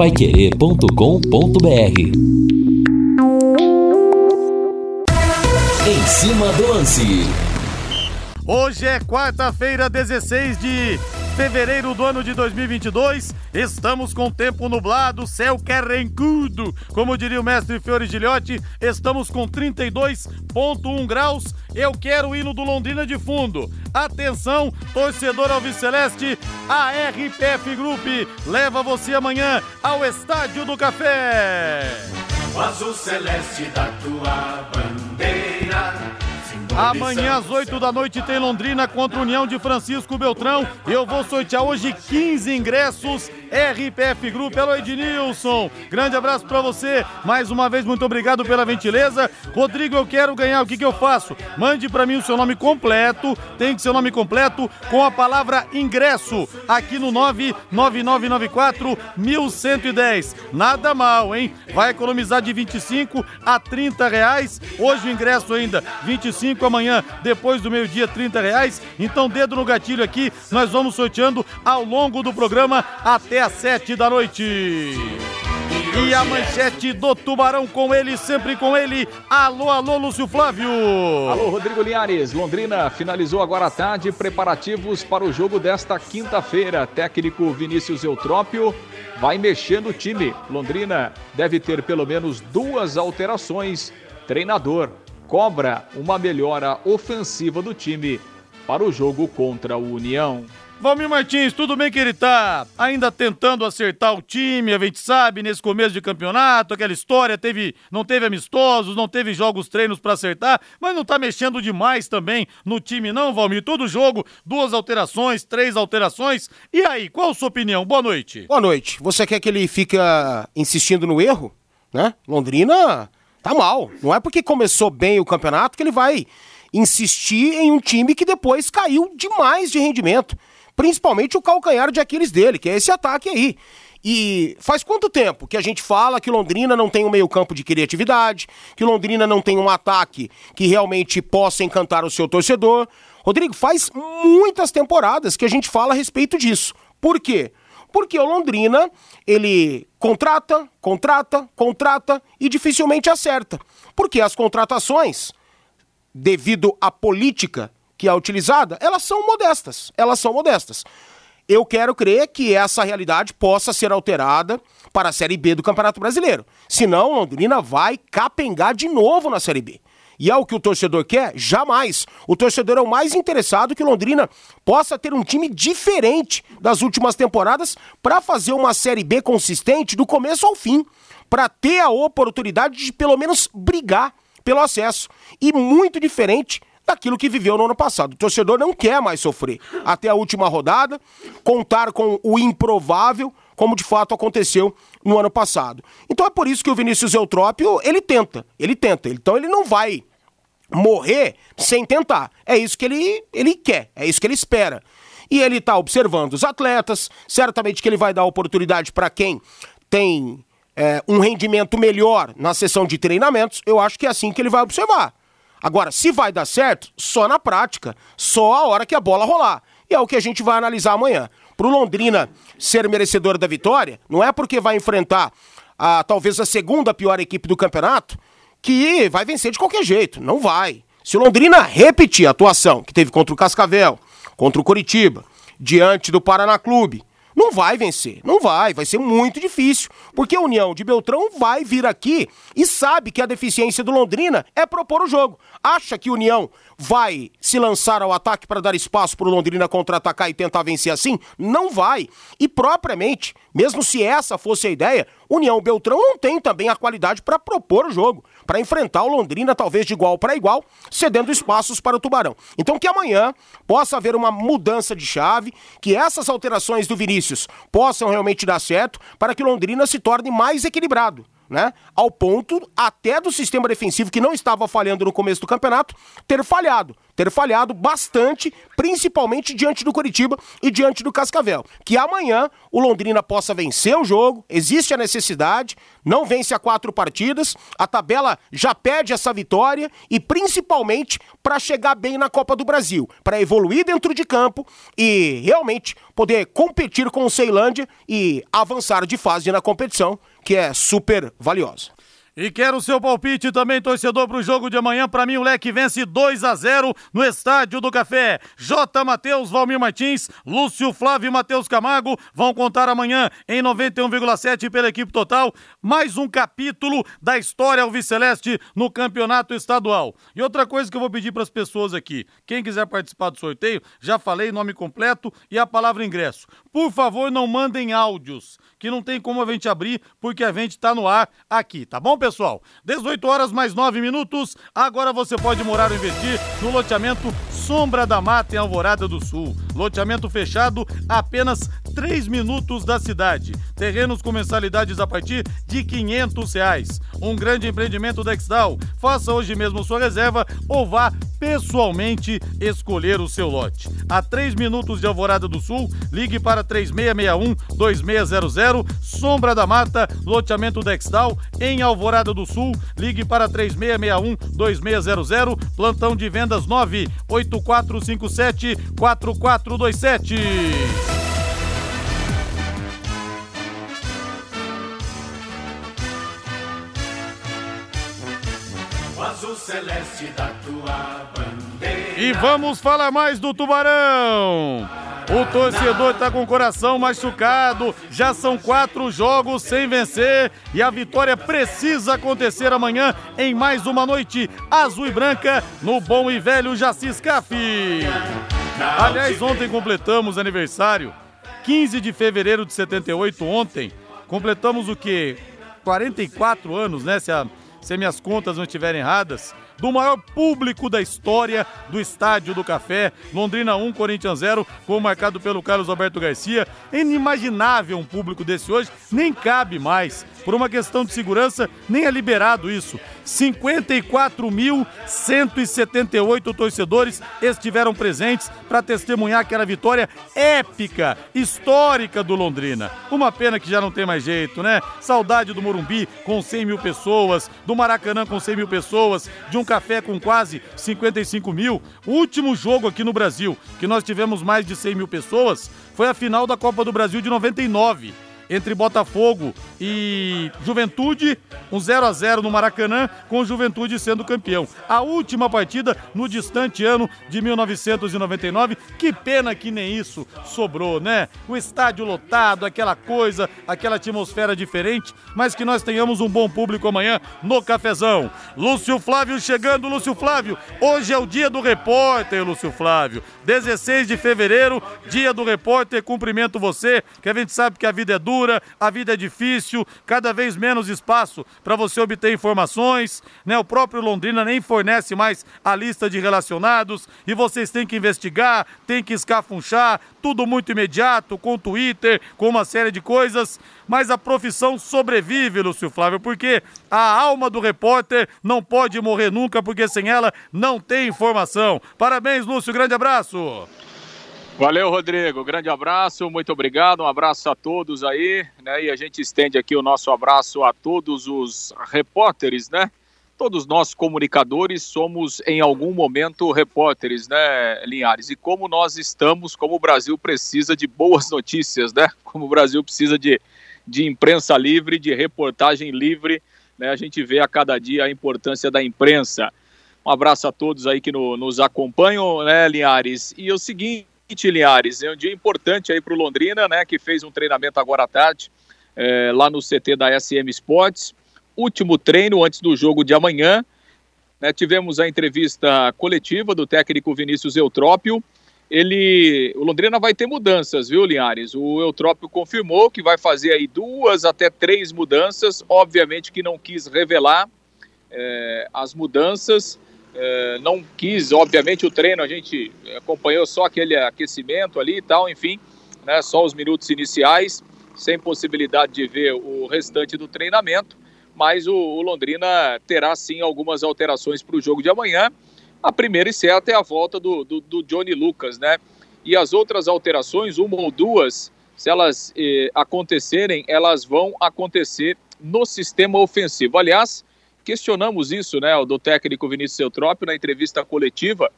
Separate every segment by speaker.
Speaker 1: paiquerê.com.br Em cima do lance.
Speaker 2: Hoje é quarta-feira, 16 de fevereiro do ano de 2022. Estamos com tempo nublado, céu carrancudo. Como diria o mestre Fiore Gilhote, estamos com 32,1 graus. Eu quero o hino do Londrina de fundo. Atenção, torcedor Alviceleste, a RPF Group leva você amanhã ao Estádio do Café.
Speaker 3: O azul celeste da tua bandeira
Speaker 2: Amanhã às 8 da noite tem Londrina contra União de Francisco Beltrão. Eu vou sortear hoje 15 ingressos RPF Group. Alô, Ednilson. Grande abraço para você. Mais uma vez, muito obrigado pela gentileza. Rodrigo, eu quero ganhar. O que, que eu faço? Mande para mim o seu nome completo. Tem que ser o nome completo com a palavra ingresso aqui no 99994 1110. Nada mal, hein? Vai economizar de 25 a 30 reais. Hoje o ingresso ainda 25 amanhã, depois do meio-dia, 30 reais. Então, dedo no gatilho aqui, nós vamos sorteando ao longo do programa até às 7 da noite. E a manchete do Tubarão com ele, sempre com ele. Alô, alô, Lúcio Flávio.
Speaker 4: Alô, Rodrigo Linhares. Londrina finalizou agora à tarde preparativos para o jogo desta quinta-feira. Técnico Vinícius Eutrópio vai mexendo o time. Londrina deve ter pelo menos duas alterações. Treinador cobra uma melhora ofensiva do time para o jogo contra o União.
Speaker 2: Valmir Martins, tudo bem que ele tá ainda tentando acertar o time, a gente sabe, nesse começo de campeonato, aquela história, teve, não teve amistosos, não teve jogos treinos para acertar, mas não tá mexendo demais também no time não, Valmir? Todo jogo, duas alterações, três alterações. E aí, qual a sua opinião? Boa noite.
Speaker 5: Boa noite. Você quer que ele fica insistindo no erro, né? Londrina tá mal. Não é porque começou bem o campeonato que ele vai insistir em um time que depois caiu demais de rendimento principalmente o calcanhar de Aquiles dele, que é esse ataque aí. E faz quanto tempo que a gente fala que Londrina não tem um meio-campo de criatividade, que Londrina não tem um ataque que realmente possa encantar o seu torcedor? Rodrigo, faz muitas temporadas que a gente fala a respeito disso. Por quê? Porque o Londrina, ele contrata, contrata, contrata e dificilmente acerta. Porque as contratações, devido à política que é utilizada, elas são modestas. Elas são modestas. Eu quero crer que essa realidade possa ser alterada para a Série B do Campeonato Brasileiro. Senão, Londrina vai capengar de novo na Série B. E é o que o torcedor quer? Jamais. O torcedor é o mais interessado que Londrina possa ter um time diferente das últimas temporadas para fazer uma Série B consistente do começo ao fim. Para ter a oportunidade de pelo menos brigar pelo acesso. E muito diferente daquilo que viveu no ano passado. O torcedor não quer mais sofrer até a última rodada, contar com o improvável, como de fato aconteceu no ano passado. Então é por isso que o Vinícius Eutrópio, ele tenta, ele tenta. Então ele não vai morrer sem tentar. É isso que ele, ele quer, é isso que ele espera. E ele está observando os atletas, certamente que ele vai dar oportunidade para quem tem é, um rendimento melhor na sessão de treinamentos. Eu acho que é assim que ele vai observar. Agora, se vai dar certo, só na prática, só a hora que a bola rolar. E é o que a gente vai analisar amanhã. Para o Londrina ser merecedor da vitória, não é porque vai enfrentar a, talvez a segunda pior equipe do campeonato que vai vencer de qualquer jeito. Não vai. Se o Londrina repetir a atuação que teve contra o Cascavel, contra o Coritiba, diante do Paraná Clube, não vai vencer, não vai, vai ser muito difícil, porque a União de Beltrão vai vir aqui e sabe que a deficiência do Londrina é propor o jogo. Acha que a União vai se lançar ao ataque para dar espaço para o Londrina contra-atacar e tentar vencer assim? Não vai. E propriamente, mesmo se essa fosse a ideia, União Beltrão não tem também a qualidade para propor o jogo, para enfrentar o Londrina talvez de igual para igual, cedendo espaços para o Tubarão. Então que amanhã possa haver uma mudança de chave, que essas alterações do Vinícius possam realmente dar certo para que Londrina se torne mais equilibrado né? Ao ponto até do sistema defensivo que não estava falhando no começo do campeonato ter falhado, ter falhado bastante, principalmente diante do Curitiba e diante do Cascavel. Que amanhã o Londrina possa vencer o jogo, existe a necessidade, não vence a quatro partidas, a tabela já pede essa vitória e principalmente para chegar bem na Copa do Brasil, para evoluir dentro de campo e realmente poder competir com o Ceilândia e avançar de fase na competição, que é super valiosa.
Speaker 2: E quero o seu palpite também, torcedor, para o jogo de amanhã. Para mim, o Leque vence 2 a 0 no Estádio do Café. J. Matheus, Valmir Martins, Lúcio Flávio e Matheus Camargo vão contar amanhã em 91,7 pela equipe total. Mais um capítulo da história alviceleste no campeonato estadual. E outra coisa que eu vou pedir para as pessoas aqui: quem quiser participar do sorteio, já falei nome completo e a palavra ingresso. Por favor, não mandem áudios, que não tem como a gente abrir, porque a gente está no ar aqui, tá bom, pessoal? 18 horas mais 9 minutos. Agora você pode morar ou investir no loteamento Sombra da Mata em Alvorada do Sul. Loteamento fechado apenas 3 minutos da cidade. Terrenos com mensalidades a partir de 500 reais. Um grande empreendimento da Exdal. Faça hoje mesmo sua reserva ou vá pessoalmente escolher o seu lote. A 3 minutos de Alvorada do Sul, ligue para 3661-2600. Sombra da Mata, loteamento da Exdal em Alvorada do Sul. Ligue para 3661-2600. Plantão de vendas 98457
Speaker 3: Azul celeste da tua bandeira.
Speaker 2: E vamos falar mais do Tubarão. O torcedor está com o coração machucado. Já são quatro jogos sem vencer. E a vitória precisa acontecer amanhã em mais uma noite azul e branca no bom e velho Jacis Caf. Aliás, ontem completamos aniversário. 15 de fevereiro de 78, ontem. Completamos o quê? 44 anos, né? Se, a, se minhas contas não estiverem erradas do maior público da história do Estádio do Café. Londrina 1, Corinthians 0, gol marcado pelo Carlos Alberto Garcia. É inimaginável um público desse hoje, nem cabe mais. Por uma questão de segurança, nem é liberado isso. 54.178 torcedores estiveram presentes para testemunhar aquela vitória épica, histórica do Londrina. Uma pena que já não tem mais jeito, né? Saudade do Morumbi com 100 mil pessoas, do Maracanã com 100 mil pessoas, de um café com quase 55 mil. O último jogo aqui no Brasil que nós tivemos mais de 100 mil pessoas foi a final da Copa do Brasil de 99 entre Botafogo e Juventude, um 0 a 0 no Maracanã, com Juventude sendo campeão. A última partida no distante ano de 1999. Que pena que nem isso sobrou, né? O estádio lotado, aquela coisa, aquela atmosfera diferente, mas que nós tenhamos um bom público amanhã no Cafezão. Lúcio Flávio chegando, Lúcio Flávio. Hoje é o dia do repórter, Lúcio Flávio. 16 de fevereiro, dia do repórter. Cumprimento você, que a gente sabe que a vida é dura, a vida é difícil, cada vez menos espaço para você obter informações, né? O próprio Londrina nem fornece mais a lista de relacionados e vocês têm que investigar, têm que escafunchar, tudo muito imediato, com Twitter, com uma série de coisas, mas a profissão sobrevive, Lúcio Flávio, porque a alma do repórter não pode morrer nunca, porque sem ela não tem informação. Parabéns, Lúcio, grande abraço.
Speaker 4: Valeu, Rodrigo. Grande abraço, muito obrigado. Um abraço a todos aí, né? E a gente estende aqui o nosso abraço a todos os repórteres, né? Todos nós comunicadores somos em algum momento repórteres, né, Linhares? E como nós estamos, como o Brasil precisa de boas notícias, né? Como o Brasil precisa de, de imprensa livre, de reportagem livre, né? A gente vê a cada dia a importância da imprensa. Um abraço a todos aí que no, nos acompanham, né, Linhares? E é o seguinte, Linhares, é um dia importante aí para o Londrina, né, que fez um treinamento agora à tarde, é, lá no CT da SM Sports. Último treino antes do jogo de amanhã. Né, tivemos a entrevista coletiva do técnico Vinícius Eutrópio. Ele, o Londrina vai ter mudanças, viu, Linhares? O Eutrópio confirmou que vai fazer aí duas até três mudanças. Obviamente que não quis revelar é, as mudanças é, não quis, obviamente, o treino, a gente acompanhou só aquele aquecimento ali e tal, enfim, né, só os minutos iniciais, sem possibilidade de ver o restante do treinamento, mas o, o Londrina terá sim algumas alterações para o jogo de amanhã. A primeira e certa é a volta do, do, do, Johnny Lucas, né? E as outras alterações, uma ou duas, se elas eh, acontecerem, elas vão acontecer no sistema ofensivo. Aliás, questionamos isso, né, do técnico Vinícius Eutrópio na entrevista coletiva,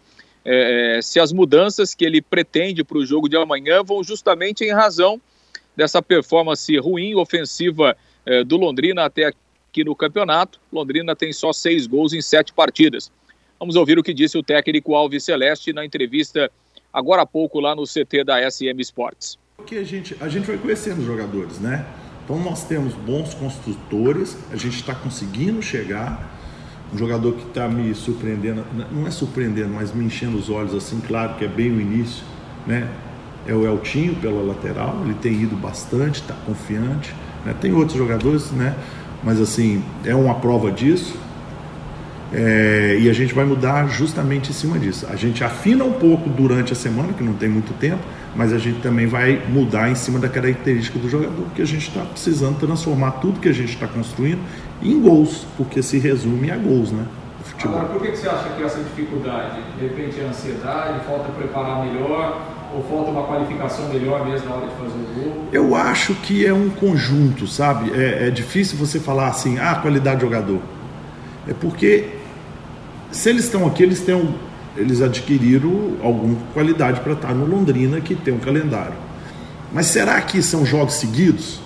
Speaker 4: é, se as mudanças que ele pretende para o jogo de amanhã vão justamente em razão dessa performance ruim ofensiva é, do Londrina até aqui no campeonato. Londrina tem só seis gols em sete partidas. Vamos ouvir o que disse o técnico Alves Celeste na entrevista agora há pouco lá no CT da SM Sports.
Speaker 6: Porque a gente, a gente vai conhecendo os jogadores, né? Então nós temos bons construtores, a gente está conseguindo chegar. Um jogador que está me surpreendendo, não é surpreendendo, mas me enchendo os olhos assim, claro que é bem o início, né? É o Eltinho pela lateral, ele tem ido bastante, está confiante. Né? Tem outros jogadores, né? Mas assim, é uma prova disso. É, e a gente vai mudar justamente em cima disso. A gente afina um pouco durante a semana, que não tem muito tempo, mas a gente também vai mudar em cima da característica do jogador, porque a gente está precisando transformar tudo que a gente está construindo em gols, porque se resume a gols, né?
Speaker 4: Agora, por que você acha que essa dificuldade? De repente é ansiedade, falta preparar melhor, ou falta uma qualificação melhor mesmo na hora de fazer o gol?
Speaker 6: Eu acho que é um conjunto, sabe? É, é difícil você falar assim, ah, qualidade de jogador. É porque se eles estão aqui, eles têm eles adquiriram alguma qualidade para estar no Londrina, que tem um calendário. Mas será que são jogos seguidos?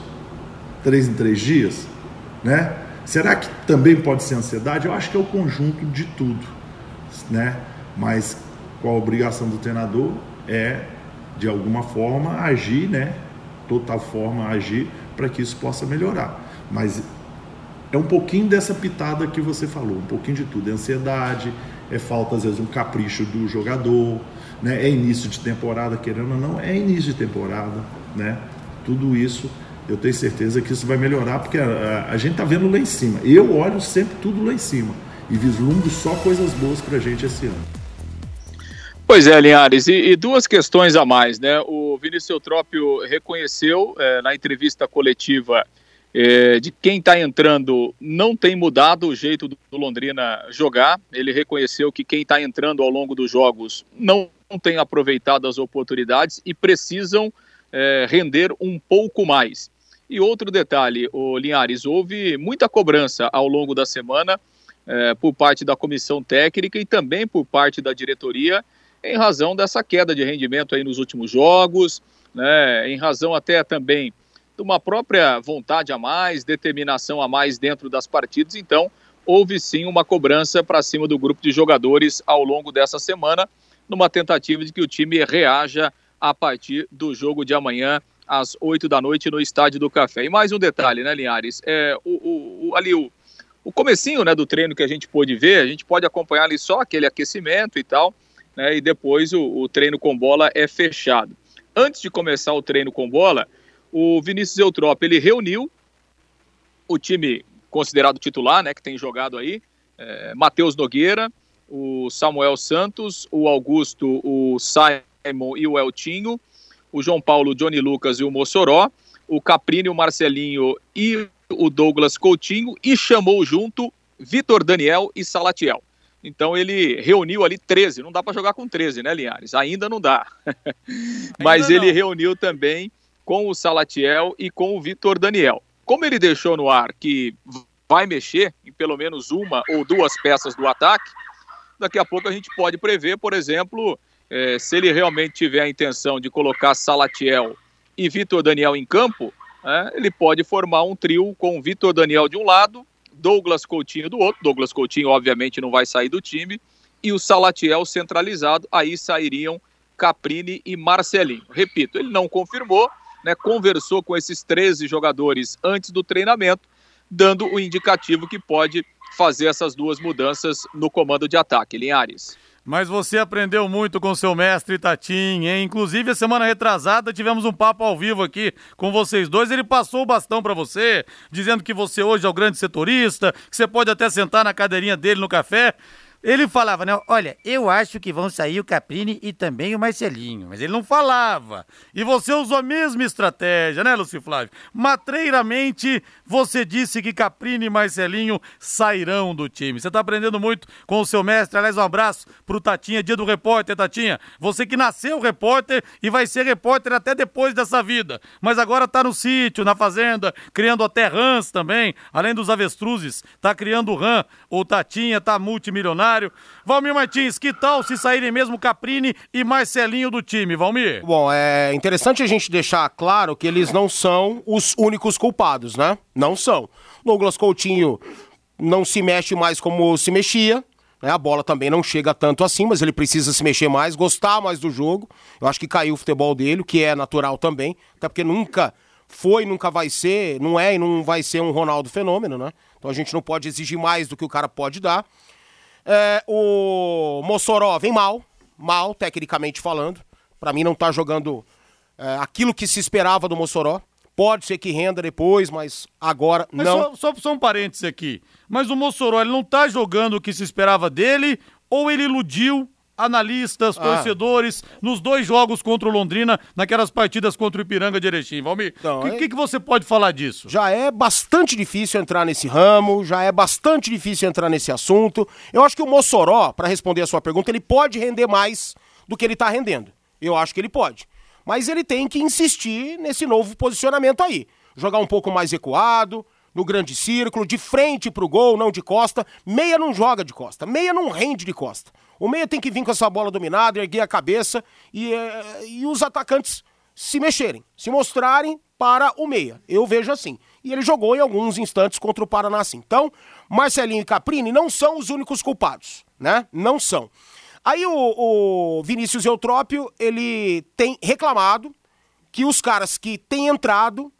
Speaker 6: Três em três dias? Né? Será que também pode ser ansiedade? Eu acho que é o conjunto de tudo. Né? Mas qual a obrigação do treinador é, de alguma forma, agir, né? total forma, agir para que isso possa melhorar. Mas é um pouquinho dessa pitada que você falou, um pouquinho de tudo. É ansiedade, é falta às vezes um capricho do jogador, né? É início de temporada, querendo ou não, é início de temporada, né? Tudo isso, eu tenho certeza que isso vai melhorar, porque a, a, a gente está vendo lá em cima. Eu olho sempre tudo lá em cima e vislumbro só coisas boas para a gente esse ano.
Speaker 4: Pois é, Linhares, e, e, duas questões a mais, né? O Vinícius Eutrópio reconheceu é, na entrevista coletiva é, de quem está entrando não tem mudado o jeito do Londrina jogar. Ele reconheceu que quem está entrando ao longo dos jogos não, não tem aproveitado as oportunidades e precisam é, render um pouco mais. E outro detalhe, o Linhares, houve muita cobrança ao longo da semana é, por parte da comissão técnica e também por parte da diretoria em razão dessa queda de rendimento aí nos últimos jogos, né, em razão até também uma própria vontade a mais, determinação a mais dentro das partidas. Então, houve sim uma cobrança para cima do grupo de jogadores ao longo dessa semana, numa tentativa de que o time reaja a partir do jogo de amanhã às 8 da noite no Estádio do Café. E mais um detalhe, né, Linhares? É, o, o, ali o, o comecinho né, do treino que a gente pôde ver, a gente pode acompanhar ali só aquele aquecimento e tal, né, e depois o, o treino com bola é fechado. Antes de começar o treino com bola, o Vinícius Eutrópio, ele reuniu o time considerado titular, né, que tem jogado aí, é, Matheus Nogueira, o Samuel Santos, o Augusto, o Simon e o Eltinho, o João Paulo, o Johnny Lucas e o Mossoró, o Caprini, o Marcelinho e o Douglas Coutinho e chamou junto Vitor Daniel e Salatiel. Então ele reuniu ali 13, não dá para jogar com 13, né, Linhares? Ainda não dá. Mas ele reuniu também com o Salatiel e com o Vitor Daniel. Como ele deixou no ar que vai mexer em pelo menos uma ou duas peças do ataque, daqui a pouco a gente pode prever, por exemplo, é, se ele realmente tiver a intenção de colocar Salatiel e Vitor Daniel em campo, é, ele pode formar um trio com Vitor Daniel de um lado, Douglas Coutinho do outro. Douglas Coutinho, obviamente, não vai sair do time. E o Salatiel centralizado, aí sairiam Caprini e Marcelinho. Repito, ele não confirmou, né, conversou com esses 13 jogadores antes do treinamento, dando o indicativo que pode fazer essas duas mudanças no comando de ataque. Linhares.
Speaker 2: Mas você aprendeu muito com seu mestre Tatim, hein? Inclusive, a semana retrasada tivemos um papo ao vivo aqui com vocês dois. Ele passou o bastão para você, dizendo que você hoje é o grande setorista, que você pode até sentar na cadeirinha dele no café. Ele falava, né? Olha, eu acho que vão sair o Caprini e também o Marcelinho. Mas ele não falava. E você usou a mesma estratégia, né, Lúcio Flávio? Matreiramente, você disse que Caprini e Marcelinho sairão do time. Você tá aprendendo muito com o seu mestre. Aliás, um abraço pro Tatinha, dia do repórter, Tatinha. Você que nasceu repórter e vai ser repórter até depois dessa vida. Mas agora tá no sítio, na fazenda, criando até rãs também. Além dos avestruzes, tá criando rã. O Tatinha tá multimilionário Valmir Martins, que tal se saírem mesmo Caprini e Marcelinho do time, Valmir?
Speaker 5: Bom, é interessante a gente deixar claro que eles não são os únicos culpados, né? Não são. Douglas Coutinho não se mexe mais como se mexia, né? A bola também não chega tanto assim, mas ele precisa se mexer mais, gostar mais do jogo. Eu acho que caiu o futebol dele, o que é natural também, até porque nunca foi, nunca vai ser, não é e não vai ser um Ronaldo fenômeno, né? Então a gente não pode exigir mais do que o cara pode dar. É, o Mossoró vem mal, mal, tecnicamente falando. Para mim não tá jogando é, aquilo que se esperava do Mossoró. Pode ser que renda depois, mas agora mas não.
Speaker 2: Só, só, só um parênteses aqui. Mas o Mossoró, ele não tá jogando o que se esperava dele ou ele iludiu analistas, ah. torcedores, nos dois jogos contra o Londrina, naquelas partidas contra o Ipiranga de Erechim. Valmir, o então, que, é... que, que, você pode falar disso?
Speaker 5: Já é bastante difícil entrar nesse ramo, já é bastante difícil entrar nesse assunto. Eu acho que o Mossoró, para responder a sua pergunta, ele pode render mais do que ele está rendendo. Eu acho que ele pode. Mas ele tem que insistir nesse novo posicionamento aí. Jogar um pouco mais ecoado, no grande círculo, de frente pro gol, não de costa. Meia não joga de costa, meia não rende de costa. O meia tem que vir com essa bola dominada, erguer a cabeça e, eh, e os atacantes se mexerem, se mostrarem para o meia. Eu vejo assim. E ele jogou em alguns instantes contra o Paraná assim. Então, Marcelinho e Caprini não são os únicos culpados, né? Não são. Aí o, o Vinícius Eutrópio, ele tem reclamado que os caras que têm entrado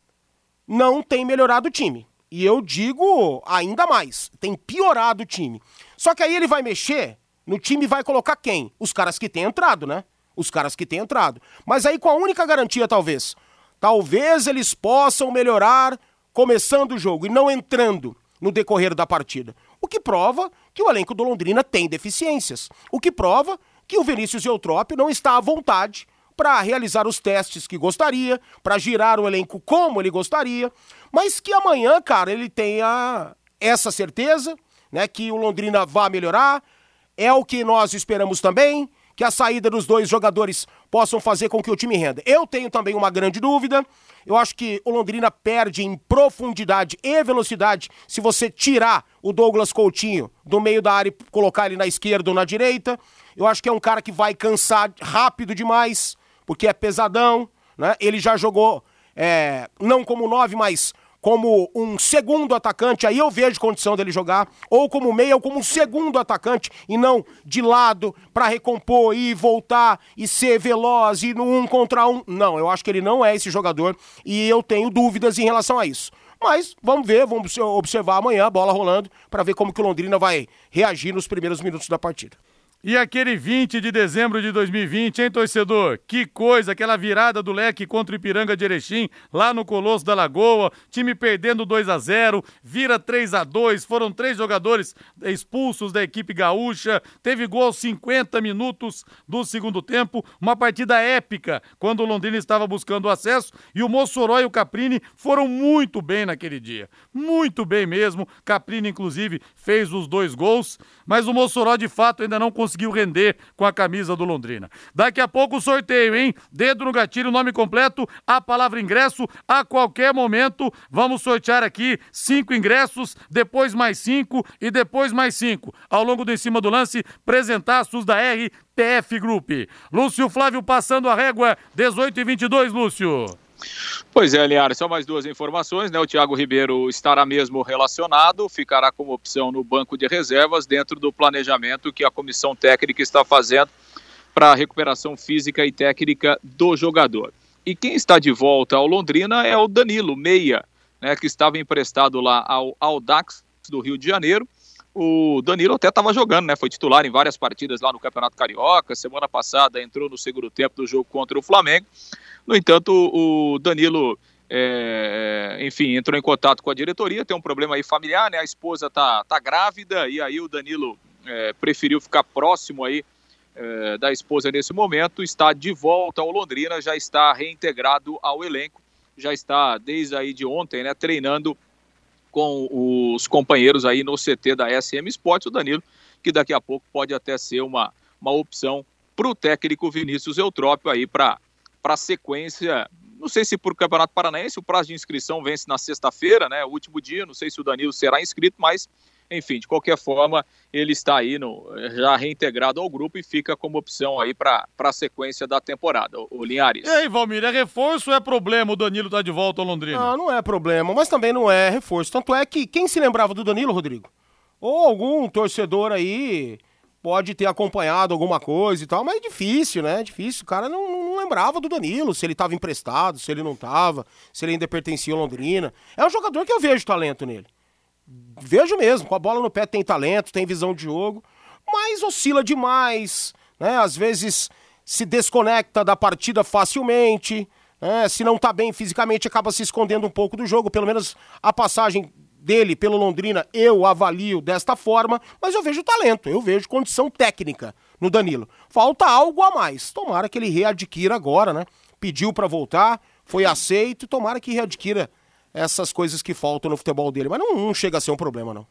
Speaker 5: não têm melhorado o time. E eu digo ainda mais, tem piorado o time. Só que aí ele vai mexer no time vai colocar quem? Os caras que têm entrado, né? Os caras que têm entrado. Mas aí com a única garantia, talvez. Talvez eles possam melhorar começando o jogo e não entrando no decorrer da partida. O que prova que o elenco do Londrina tem deficiências. O que prova que o Vinícius Eutrópio não está à vontade para realizar os testes que gostaria, para girar o elenco como ele gostaria, mas que amanhã, cara, ele tenha essa certeza, né, que o Londrina vai melhorar, é o que nós esperamos também, que a saída dos dois jogadores possam fazer com que o time renda. Eu tenho também uma grande dúvida. Eu acho que o Londrina perde em profundidade e velocidade se você tirar o Douglas Coutinho do meio da área e colocar ele na esquerda ou na direita. Eu acho que é um cara que vai cansar rápido demais, porque é pesadão, né? Ele já jogou, é, não como nove, mas como um segundo atacante, aí eu vejo condição dele jogar, ou como meia, ou como um segundo atacante, e não de lado para recompor e voltar e ser veloz e no um contra um. Não, eu acho que ele não é esse jogador e eu tenho dúvidas em relação a isso. Mas vamos ver, vamos observar amanhã a bola rolando para ver como que o Londrina vai reagir nos primeiros minutos da partida.
Speaker 2: E aquele 20 de dezembro de 2020, hein, torcedor? Que coisa, aquela virada do leque contra o Ipiranga de Erechim, lá no Colosso da Lagoa, time perdendo 2 a 0 vira 3 a 2 foram três jogadores expulsos da equipe gaúcha, teve gol aos 50 minutos do segundo tempo, uma partida épica, quando o Londrina estava buscando acesso, e o Mossoró e o Caprini foram muito bem naquele dia, muito bem mesmo, Caprini inclusive fez os dois gols, mas o Mossoró de fato ainda não conseguiu conseguiu render com a camisa do Londrina. Daqui a pouco o sorteio, hein? Dedo no gatilho, nome completo, a palavra ingresso, a qualquer momento. Vamos sortear aqui cinco ingressos, depois mais cinco e depois mais cinco. Ao longo do em cima do lance, presentaços da RPF Group. Lúcio Flávio passando a régua, 18 e 22, Lúcio.
Speaker 4: Pois é, Linhares, só mais duas informações, né? O Thiago Ribeiro estará mesmo relacionado, ficará como opção no banco de reservas dentro do planejamento que a comissão técnica está fazendo para a recuperação física e técnica do jogador. E quem está de volta ao Londrina é o Danilo Meia, né, que estava emprestado lá ao Audax do Rio de Janeiro. O Danilo até estava jogando, né? Foi titular em várias partidas lá no Campeonato Carioca. Semana passada entrou no segundo tempo do jogo contra o Flamengo. No entanto, o Danilo, é, enfim, entrou em contato com a diretoria, tem um problema aí familiar, né? A esposa tá, tá grávida e aí o Danilo é, preferiu ficar próximo aí é, da esposa nesse momento, está de volta ao Londrina, já está reintegrado ao elenco, já está desde aí de ontem, né, treinando com os companheiros aí no CT da SM Sports, o Danilo, que daqui a pouco pode até ser uma, uma opção para o técnico Vinícius Eutrópio aí para a sequência. Não sei se por Campeonato Paranaense, o prazo de inscrição vence na sexta-feira, né? O último dia, não sei se o Danilo será inscrito, mas enfim, de qualquer forma, ele está aí no, já reintegrado ao grupo e fica como opção aí para a sequência da temporada, o, o Linhares.
Speaker 2: E aí, Valmir, é reforço ou é problema o Danilo tá de volta ao Londrina?
Speaker 5: Não, não é problema, mas também não é reforço. Tanto é que quem se lembrava do Danilo, Rodrigo? Ou algum torcedor aí pode ter acompanhado alguma coisa e tal, mas é difícil, né? É difícil. O cara não, não lembrava do Danilo, se ele estava emprestado, se ele não estava, se ele ainda pertencia ao Londrina. É um jogador que eu vejo talento nele. Vejo mesmo, com a bola no pé tem talento, tem visão de jogo, mas oscila demais, né? Às vezes se desconecta da partida facilmente, né? se não tá bem fisicamente acaba se escondendo um pouco do jogo, pelo menos a passagem dele pelo Londrina eu avalio desta forma, mas eu vejo talento, eu vejo condição técnica no Danilo. Falta algo a mais. Tomara que ele readquira agora, né? Pediu para voltar, foi aceito, tomara que readquira essas coisas que faltam no futebol dele. Mas não, não chega a ser um problema, não.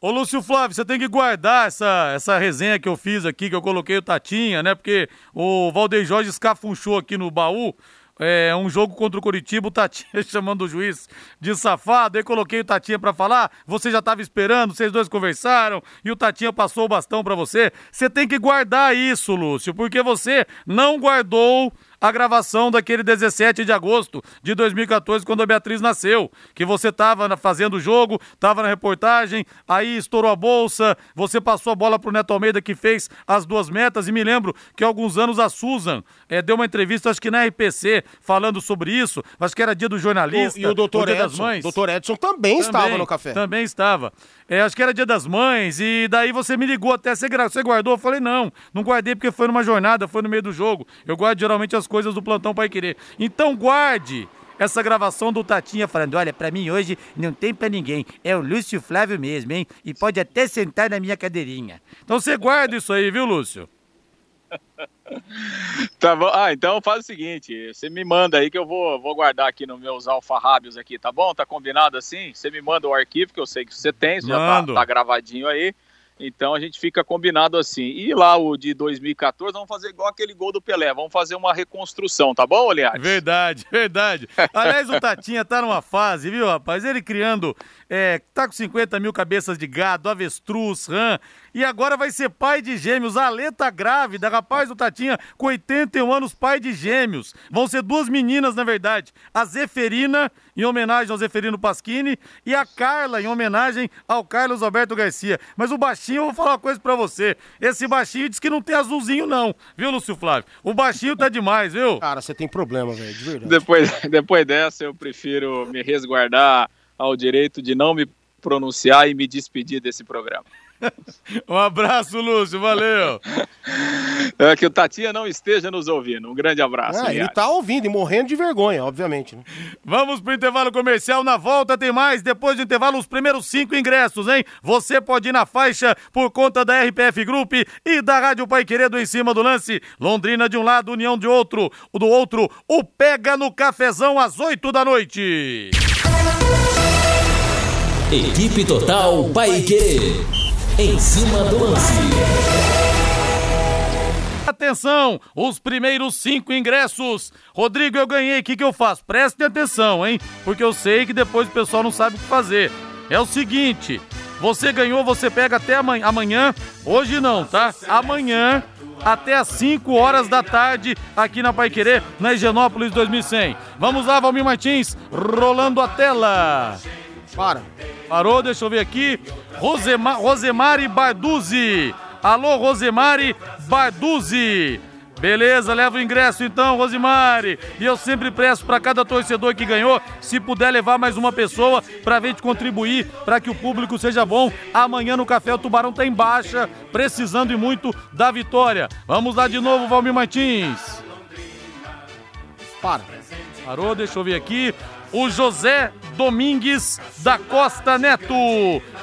Speaker 2: Ô, Lúcio Flávio, você tem que guardar essa, essa resenha que eu fiz aqui, que eu coloquei o Tatinha, né? Porque o Valdeir Jorge escafunchou aqui no baú. É um jogo contra o Curitiba, o Tatinha chamando o juiz de safado. Aí coloquei o Tatinha para falar. Você já estava esperando, vocês dois conversaram e o Tatinha passou o bastão para você. Você tem que guardar isso, Lúcio, porque você não guardou a gravação daquele 17 de agosto de 2014, quando a Beatriz nasceu. Que você estava fazendo o jogo, estava na reportagem, aí estourou a bolsa, você passou a bola pro Neto Almeida que fez as duas metas. E me lembro que há alguns anos a Susan é, deu uma entrevista, acho que na RPC, falando sobre isso. Acho que era dia do jornalista.
Speaker 5: E o doutor Edson, das
Speaker 2: mães.
Speaker 5: doutor Edson também, também estava no café.
Speaker 2: Também estava. É, acho que era dia das mães, e daí você me ligou até, você, você guardou? Eu falei, não, não guardei porque foi numa jornada, foi no meio do jogo. Eu guardo geralmente as coisas do plantão Pai Querer. Então guarde essa gravação do Tatinha falando: olha, para mim hoje não tem para ninguém. É o Lúcio Flávio mesmo, hein? E pode até sentar na minha cadeirinha. Então você guarda isso aí, viu, Lúcio?
Speaker 4: tá bom. Ah, então faz o seguinte: você me manda aí que eu vou, vou guardar aqui nos meus alfarrábios aqui, tá bom? Tá combinado assim? Você me manda o arquivo que eu sei que você tem, já tá, tá gravadinho aí. Então a gente fica combinado assim. E lá o de 2014, vamos fazer igual aquele gol do Pelé, vamos fazer uma reconstrução, tá bom, aliás?
Speaker 2: Verdade, verdade. Aliás, o Tatinha tá numa fase, viu, rapaz? Ele criando, é, tá com 50 mil cabeças de gado, avestruz, rã, e agora vai ser pai de gêmeos. A Alê tá grávida, rapaz do Tatinha, com 81 anos, pai de gêmeos. Vão ser duas meninas, na verdade. A Zeferina, em homenagem ao Zeferino Pasquini, e a Carla, em homenagem ao Carlos Alberto Garcia. Mas o baixinho, eu vou falar uma coisa pra você. Esse baixinho diz que não tem azulzinho, não, viu, Lúcio Flávio? O baixinho tá demais, viu?
Speaker 5: Cara, você tem problema, velho, de verdade.
Speaker 4: Depois, depois dessa, eu prefiro me resguardar ao direito de não me pronunciar e me despedir desse programa.
Speaker 2: Um abraço, Lúcio, valeu.
Speaker 4: É que o Tatinha não esteja nos ouvindo. Um grande abraço.
Speaker 5: É, ele tá ouvindo e morrendo de vergonha, obviamente. Né?
Speaker 2: Vamos pro intervalo comercial. Na volta tem mais. Depois do intervalo, os primeiros cinco ingressos, hein? Você pode ir na faixa por conta da RPF Group e da Rádio Pai Queredo em cima do lance. Londrina de um lado, União de outro. O do outro, o Pega no Cafezão às oito da noite.
Speaker 1: Equipe Total Paique. Em cima do lance.
Speaker 2: Atenção, os primeiros cinco ingressos. Rodrigo, eu ganhei. O que, que eu faço? Prestem atenção, hein? Porque eu sei que depois o pessoal não sabe o que fazer. É o seguinte: você ganhou, você pega até amanhã. amanhã hoje não, tá? Amanhã até às 5 horas da tarde aqui na Paiquerê, na Higienópolis 2100. Vamos lá, Valmir Martins, rolando a tela.
Speaker 5: Para.
Speaker 2: Parou, deixa eu ver aqui. Rosema, Rosemari Barduzzi. Alô, Rosemari Barduzzi. Beleza, leva o ingresso então, Rosemari. E eu sempre peço para cada torcedor que ganhou, se puder levar mais uma pessoa para a gente contribuir para que o público seja bom. Amanhã no Café o Tubarão tá em baixa, precisando e muito da vitória. Vamos lá de novo, Valmir Martins.
Speaker 5: Para.
Speaker 2: Parou, deixa eu ver aqui o José Domingues da Costa Neto.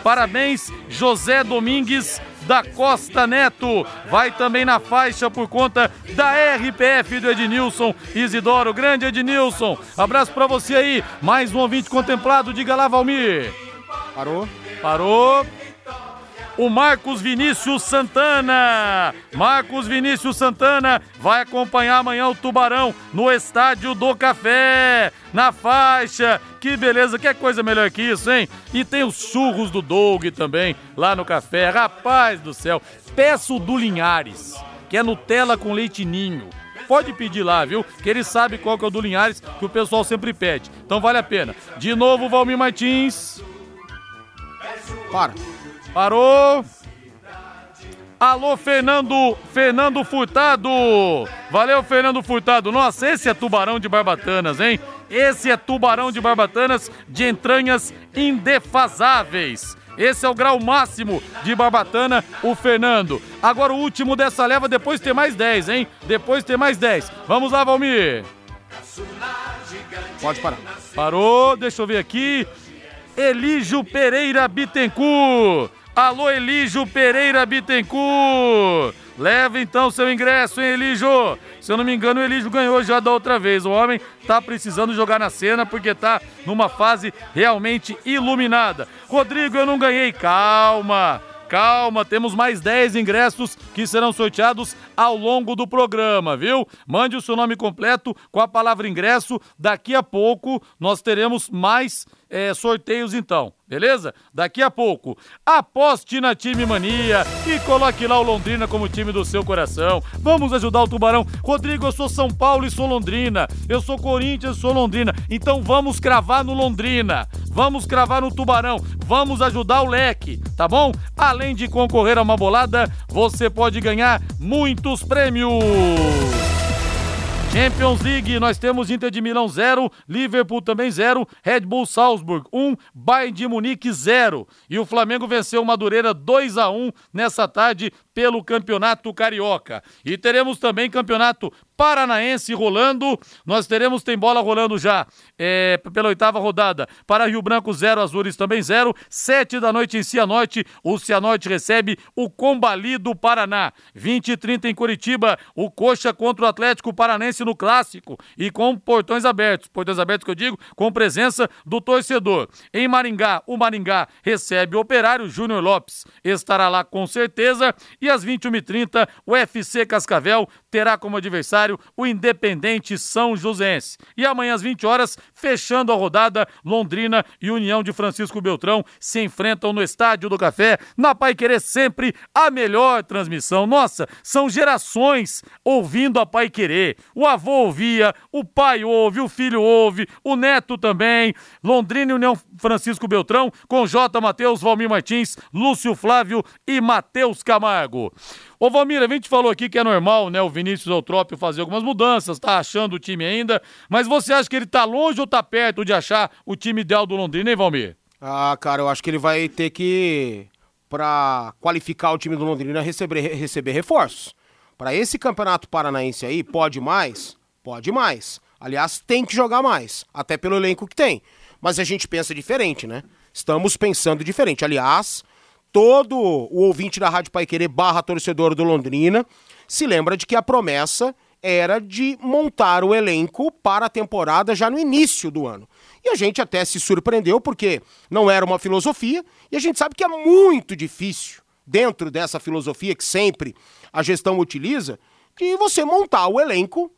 Speaker 2: Parabéns, José Domingues da Costa Neto. Vai também na faixa por conta da RPF do Ednilson Isidoro. Grande Ednilson. Abraço para você aí. Mais um ouvinte contemplado. Diga lá, Valmir.
Speaker 5: Parou?
Speaker 2: Parou o Marcos Vinícius Santana. Marcos Vinícius Santana vai acompanhar amanhã o Tubarão no Estádio do Café, na faixa. Que beleza, que coisa melhor que isso, hein? E tem os churros do Doug também lá no café. Rapaz do céu, peço do Linhares, que é Nutella com leite ninho pode pedir lá, viu? Que ele sabe qual que é o do Linhares, que o pessoal sempre pede. Então vale a pena. De novo, Valmir Martins.
Speaker 5: Para.
Speaker 2: Parou. Alô, Fernando, Fernando Furtado. Valeu, Fernando Furtado. Nossa, esse é tubarão de barbatanas, hein? Esse é tubarão de barbatanas de entranhas indefasáveis. Esse é o grau máximo de barbatana, o Fernando. Agora o último dessa leva, depois tem mais 10, hein? Depois tem mais 10. Vamos lá, Valmir.
Speaker 5: Pode parar.
Speaker 2: Parou, deixa eu ver aqui. Elígio Pereira Bittencourt. Alô, Elígio Pereira Bittencourt. Leva então seu ingresso, hein, Elígio? Se eu não me engano, o Elígio ganhou já da outra vez. O homem tá precisando jogar na cena porque tá numa fase realmente iluminada. Rodrigo, eu não ganhei. Calma. Calma, temos mais 10 ingressos que serão sorteados ao longo do programa, viu? Mande o seu nome completo com a palavra ingresso. Daqui a pouco nós teremos mais é, sorteios então, beleza? Daqui a pouco, aposte na Time Mania e coloque lá o Londrina como time do seu coração. Vamos ajudar o Tubarão. Rodrigo, eu sou São Paulo e sou Londrina. Eu sou Corinthians e sou Londrina. Então vamos cravar no Londrina. Vamos cravar no Tubarão. Vamos ajudar o leque, tá bom? Além de concorrer a uma bolada, você pode ganhar muitos prêmios. Champions League, nós temos Inter de Milão 0, Liverpool também 0, Red Bull Salzburg 1, um, Bayern de Munique 0. E o Flamengo venceu Madureira 2 a 1 nessa tarde pelo Campeonato Carioca. E teremos também Campeonato Paranaense rolando. Nós teremos, tem bola rolando já é, pela oitava rodada. Para Rio Branco 0, Azures também 0. Sete da noite em Cianorte, o Cianorte recebe o Combali do Paraná. 20 e 30 em Curitiba, o Coxa contra o Atlético Paranense no Clássico. E com portões abertos. Portões abertos que eu digo, com presença do torcedor. Em Maringá, o Maringá recebe o Operário Júnior Lopes. Estará lá com certeza. E às 21h30, o FC Cascavel terá como adversário o Independente São Joséense. E amanhã às 20 horas, fechando a rodada, Londrina e União de Francisco Beltrão se enfrentam no Estádio do Café, na Pai Querer sempre a melhor transmissão. Nossa, são gerações ouvindo a Pai Querer. O avô ouvia, o pai ouve, o filho ouve, o neto também. Londrina e União Francisco Beltrão com J. Matheus, Valmir Martins, Lúcio Flávio e Matheus Camargo. Ô Valmir, a gente falou aqui que é normal, né, o Vinícius Eutrópio fazer algumas mudanças, tá achando o time ainda, mas você acha que ele tá longe ou tá perto de achar o time ideal do Londrina, hein, Valmir?
Speaker 5: Ah, cara, eu acho que ele vai ter que, para qualificar o time do Londrina, receber, receber reforços. Para esse campeonato paranaense aí, pode mais? Pode mais. Aliás, tem que jogar mais, até pelo elenco que tem. Mas a gente pensa diferente, né? Estamos pensando diferente. Aliás, todo o ouvinte da Rádio Pai Querer barra torcedor do Londrina se lembra de que a promessa era de montar o elenco para a temporada já no início do ano. E a gente até se surpreendeu porque não era uma filosofia e a gente sabe que é muito difícil, dentro dessa filosofia que sempre a gestão utiliza, de você montar o elenco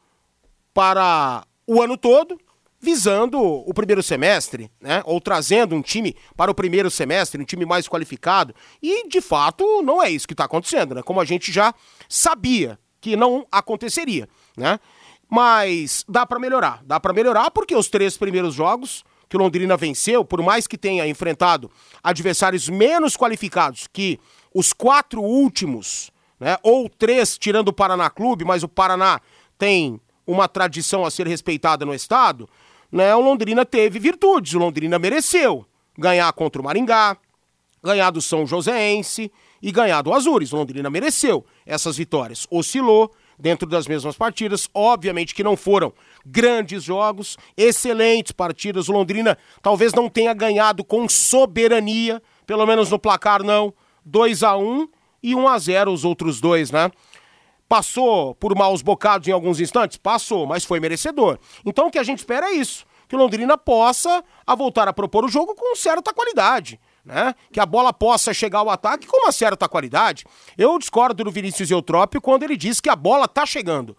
Speaker 5: para o ano todo visando o primeiro semestre, né? Ou trazendo um time para o primeiro semestre, um time mais qualificado. E, de fato, não é isso que está acontecendo, né? Como a gente já sabia que não aconteceria, né? Mas dá para melhorar. Dá para melhorar porque os três primeiros jogos que o Londrina venceu, por mais que tenha enfrentado adversários menos qualificados que os quatro últimos, né? Ou três tirando o Paraná Clube, mas o Paraná tem uma tradição a ser respeitada no estado, né, o Londrina teve virtudes, o Londrina mereceu ganhar contra o Maringá, ganhar do São Joséense e ganhar do Azures. O Londrina mereceu essas vitórias. Oscilou dentro das mesmas partidas, obviamente que não foram grandes jogos, excelentes partidas. O Londrina talvez não tenha ganhado com soberania, pelo menos no placar não, 2 a 1 e 1 a 0 os outros dois, né? Passou por maus bocados em alguns instantes? Passou, mas foi merecedor. Então o que a gente espera é isso, que o Londrina possa a voltar a propor o jogo com certa qualidade. Né? Que a bola possa chegar ao ataque com uma certa qualidade. Eu discordo do Vinícius Eutrópio quando ele diz que a bola tá chegando.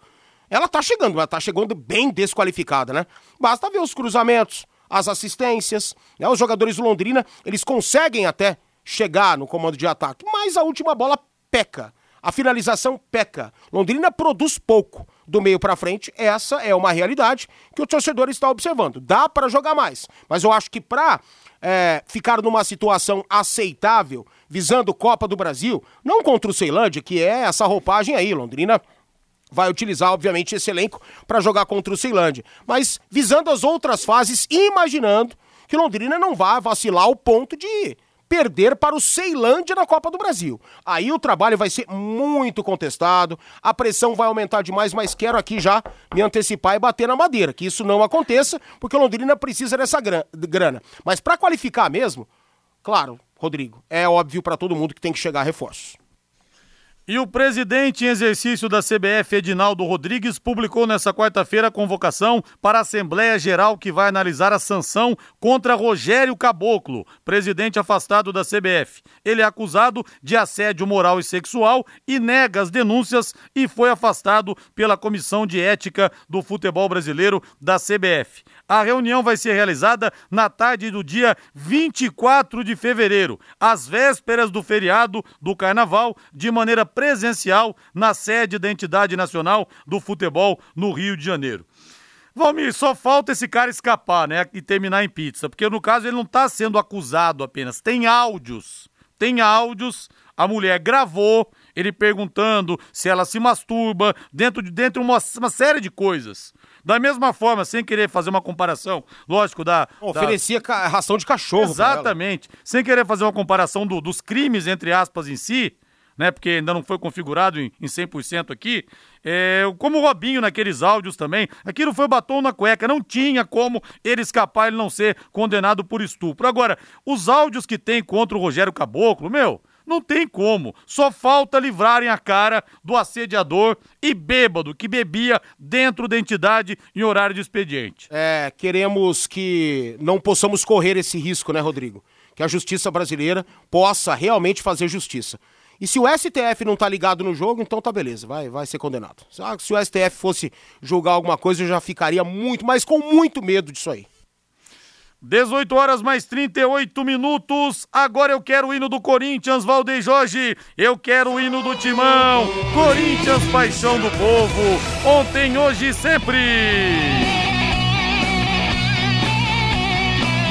Speaker 5: Ela tá chegando, mas tá chegando bem desqualificada, né? Basta ver os cruzamentos, as assistências, né? Os jogadores do Londrina, eles conseguem até chegar no comando de ataque, mas a última bola peca. A finalização peca. Londrina produz pouco do meio para frente. Essa é uma realidade que o torcedor está observando. Dá para jogar mais, mas eu acho que para é, ficar numa situação aceitável, visando Copa do Brasil, não contra o Ceilândia, que é essa roupagem aí, Londrina vai utilizar, obviamente, esse elenco para jogar contra o Ceilândia, mas visando as outras fases, imaginando que Londrina não vá vacilar ao ponto de perder para o Ceilândia na Copa do Brasil. Aí o trabalho vai ser muito contestado, a pressão vai aumentar demais, mas quero aqui já me antecipar e bater na madeira, que isso não aconteça, porque o Londrina precisa dessa grana. Mas para qualificar mesmo, claro, Rodrigo, é óbvio para todo mundo que tem que chegar reforços.
Speaker 2: E o presidente em exercício da CBF, Edinaldo Rodrigues, publicou nesta quarta-feira a convocação para a Assembleia Geral que vai analisar a sanção contra Rogério Caboclo, presidente afastado da CBF. Ele é acusado de assédio moral e sexual e nega as denúncias e foi afastado pela Comissão de Ética do Futebol Brasileiro da CBF. A reunião vai ser realizada na tarde do dia 24 de fevereiro, às vésperas do feriado do Carnaval, de maneira presencial na sede da entidade nacional do futebol no Rio de Janeiro. Valmir, só falta esse cara escapar, né? E terminar em pizza. Porque no caso ele não está sendo acusado apenas. Tem áudios. Tem áudios. A mulher gravou ele perguntando se ela se masturba, dentro de dentro uma, uma série de coisas. Da mesma forma, sem querer fazer uma comparação, lógico, da.
Speaker 5: Oferecia da... ração de cachorro.
Speaker 2: Exatamente. Sem querer fazer uma comparação do, dos crimes, entre aspas, em si, né? Porque ainda não foi configurado em, em 100% aqui. É, como o Robinho naqueles áudios também, aquilo foi batom na cueca, não tinha como ele escapar, ele não ser condenado por estupro. Agora, os áudios que tem contra o Rogério Caboclo, meu, não tem como. Só falta livrarem a cara do assediador e bêbado que bebia dentro da entidade em horário de expediente.
Speaker 5: É, queremos que não possamos correr esse risco, né, Rodrigo? Que a justiça brasileira possa realmente fazer justiça. E se o STF não tá ligado no jogo, então tá beleza, vai, vai ser condenado. Se o STF fosse julgar alguma coisa, eu já ficaria muito, mas com muito medo disso aí.
Speaker 2: 18 horas mais 38 minutos. Agora eu quero o hino do Corinthians, Valdeir Jorge. Eu quero o hino do Timão. Corinthians, paixão do povo. Ontem, hoje e sempre.